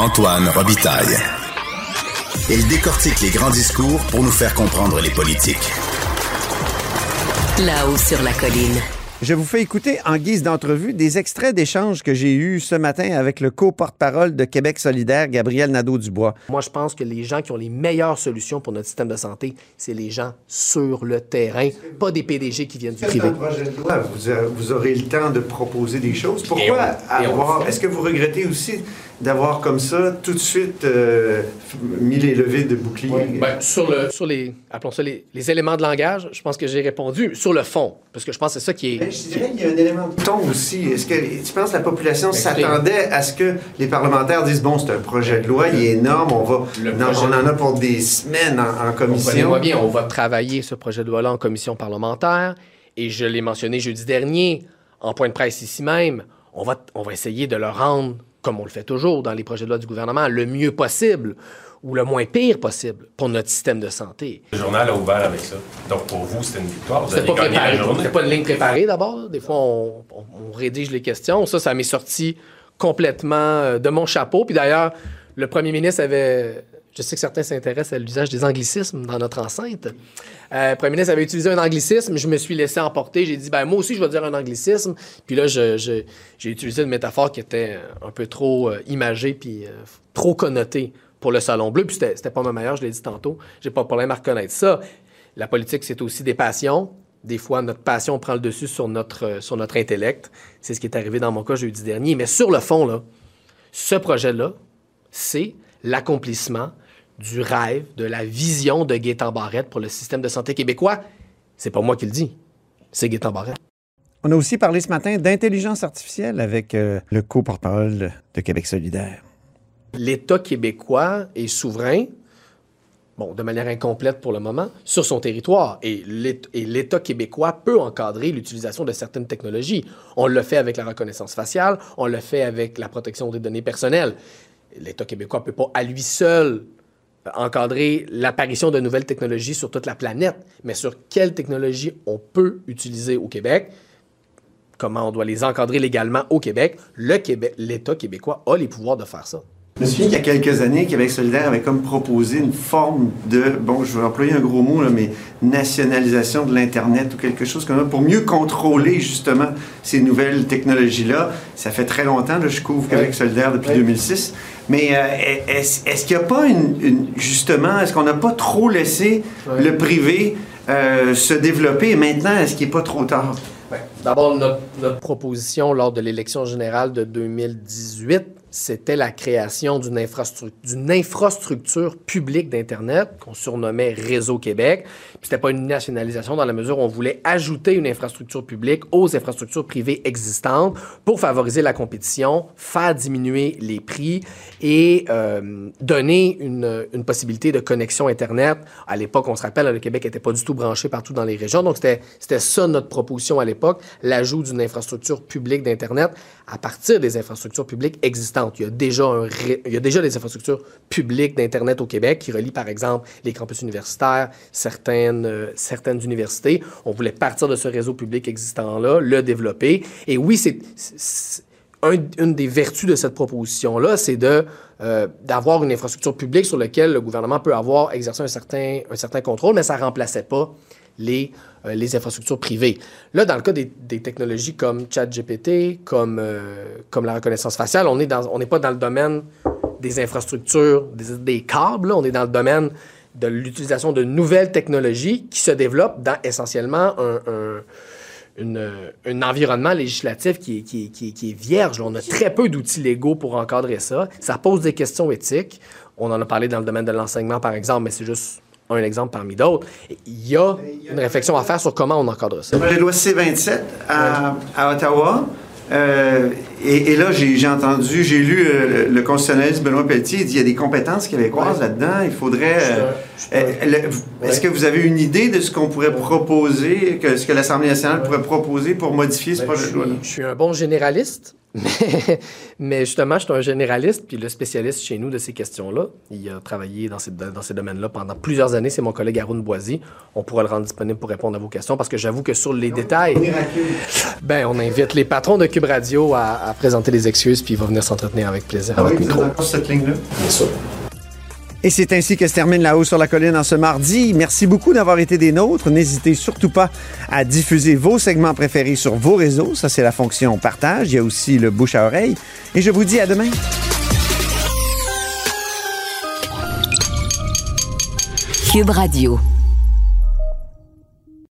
Antoine Robitaille. Il décortique les grands discours pour nous faire comprendre les politiques. Là-haut sur la colline. Je vous fais écouter en guise d'entrevue des extraits d'échanges que j'ai eus ce matin avec le co-porte-parole de Québec solidaire, Gabriel Nadeau-Dubois. Moi, je pense que les gens qui ont les meilleures solutions pour notre système de santé, c'est les gens sur le terrain, pas des PDG qui viennent du privé. Dans le projet de loi, vous, a- vous aurez le temps de proposer des choses. Pourquoi avoir... Est-ce que vous regrettez aussi d'avoir comme ça tout de suite euh, mis les levées de bouclier? Ben, sur, le, sur les, appelons ça les, les éléments de langage, je pense que j'ai répondu. Sur le fond, parce que je pense que c'est ça qui Ben, est. je dirais qu'il y a un élément de ton aussi. Est-ce que tu penses que la population Ben, s'attendait à ce que les parlementaires disent bon, c'est un projet de loi, il est énorme, on va, non, on en a pour des semaines en, en commission. Bien, on va travailler ce projet de loi-là en commission parlementaire. Et je l'ai mentionné jeudi dernier, en point de presse ici même, on va, on va essayer de le rendre, comme on le fait toujours dans les projets de loi du gouvernement, le mieux possible ou le moins pire possible pour notre système de santé. Le journal a ouvert avec ça. Donc pour vous, c'était une victoire. Vous avez pas gagné la préparé. journée. C'était pas une ligne préparée d'abord. Des fois, on, on- on rédige les questions. Ça, ça m'est sorti complètement euh, de mon chapeau. Puis d'ailleurs, le premier ministre avait. Je sais que certains s'intéressent à l'usage des anglicismes dans notre enceinte. Euh, premier ministre avait utilisé un anglicisme. Je me suis laissé emporter. J'ai dit, ben moi aussi, je vais dire un anglicisme. Puis là, j'ai utilisé une métaphore qui était un peu trop euh, imagée puis euh, trop connotée pour le Salon Bleu. Puis c'était c'était pas ma meilleure, je l'ai dit tantôt. J'ai pas de problème à reconnaître ça. La politique, c'est aussi des passions. Des fois, notre passion prend le dessus sur notre, euh, sur notre intellect. C'est ce qui est arrivé dans mon cas jeudi dernier. Mais sur le fond, là, ce projet-là, c'est l'accomplissement du rêve, de la vision de Gaétan Barrette pour le système de santé québécois. C'est pas moi qui le dis, c'est Gaétan Barrette. On a aussi parlé ce matin d'intelligence artificielle avec euh, le co-porte-parole de, Québec solidaire. L'État québécois est souverain, bon, de manière incomplète pour le moment, sur son territoire. Et l'État québécois peut encadrer l'utilisation de certaines technologies. On le fait avec la reconnaissance faciale, on le fait avec la protection des données personnelles. L'État québécois ne peut pas à lui seul encadrer l'apparition de nouvelles technologies sur toute la planète, mais sur quelles technologies on peut utiliser au Québec, comment on doit les encadrer légalement au Québec, le Québec, l'État québécois a les pouvoirs de faire ça. Je me souviens qu'il y a quelques années, Québec solidaire avait comme proposé une forme de, bon, je vais employer un gros mot, là, mais nationalisation de l'Internet ou quelque chose comme ça, pour mieux contrôler justement ces nouvelles technologies-là. Ça fait très longtemps, là, je couvre Québec solidaire depuis Oui. 2006. Mais euh, est-ce qu'il n'y a pas une, une- justement, est-ce qu'on n'a pas trop laissé le privé euh, se développer et maintenant, est-ce qu'il n'est pas trop tard? D'abord, notre, notre proposition lors de l'élection générale de 2018, c'était la création d'une infrastructure, infrastructure publique d'Internet qu'on surnommait Réseau Québec. Puis c'était pas une nationalisation dans la mesure où on voulait ajouter une infrastructure publique aux infrastructures privées existantes pour favoriser la compétition, faire diminuer les prix et euh, donner une, une possibilité de connexion Internet. À l'époque, on se rappelle, le Québec n'était pas du tout branché partout dans les régions. Donc, c'était c'était ça notre proposition à l'époque, l'ajout d'une infrastructure publique d'Internet à partir des infrastructures publiques existantes. Il y a déjà, des infrastructures publiques d'Internet au Québec qui relient, par exemple, les campus universitaires, certaines, euh, universités. On voulait partir de ce réseau public existant-là, le développer. Et oui, c'est... c'est- un- une des vertus de cette proposition-là, c'est euh, d'avoir une infrastructure publique sur laquelle le gouvernement peut avoir exercé un certain, un certain contrôle, mais ça ne remplaçait pas les, euh, les infrastructures privées. Là, dans le cas des, technologies comme ChatGPT, comme, euh, la reconnaissance faciale, on n'est pas dans le domaine des infrastructures, des, câbles, on est dans le domaine de l'utilisation de nouvelles technologies qui se développent dans essentiellement un, environnement législatif qui est, qui est- vierge. On a très peu d'outils légaux pour encadrer ça. Ça pose des questions éthiques. On en a parlé dans le domaine de l'enseignement, par exemple, mais c'est juste un exemple parmi d'autres. Il y a une réflexion à faire sur comment on encadre ça. Le projet de loi C-27 à, à Ottawa. euh, et, et là, j'ai j'ai entendu, j'ai lu euh, le, le constitutionnaliste Benoît Pelletier, il dit il y a des compétences québécoises Ouais. là-dedans. Il faudrait. euh, Je- je- euh, le- vous- Est-ce que vous avez une idée de ce qu'on pourrait proposer, que ce que l'Assemblée nationale pourrait proposer pour modifier ce Ben, projet je, de loi je suis un bon généraliste, mais, mais justement, je suis un généraliste, puis le spécialiste chez nous de ces questions-là, il a travaillé dans ces, dans ces domaines-là pendant plusieurs années, c'est mon collègue Haroun Boisy. On pourra le rendre disponible pour répondre à vos questions, parce que j'avoue que sur les détails, ben, on invite les patrons de Cube Radio à, à présenter des excuses, puis il va venir s'entretenir avec plaisir Ah à oui, votre micro. cette ligne-là? Bien sûr. Et c'est ainsi que se termine La Haut sur la Colline en ce mardi. Merci beaucoup d'avoir été des nôtres. N'hésitez surtout pas à diffuser vos segments préférés sur vos réseaux. Ça, c'est la fonction partage. Il y a aussi le bouche à oreille. Et je vous dis à demain. Cube Radio.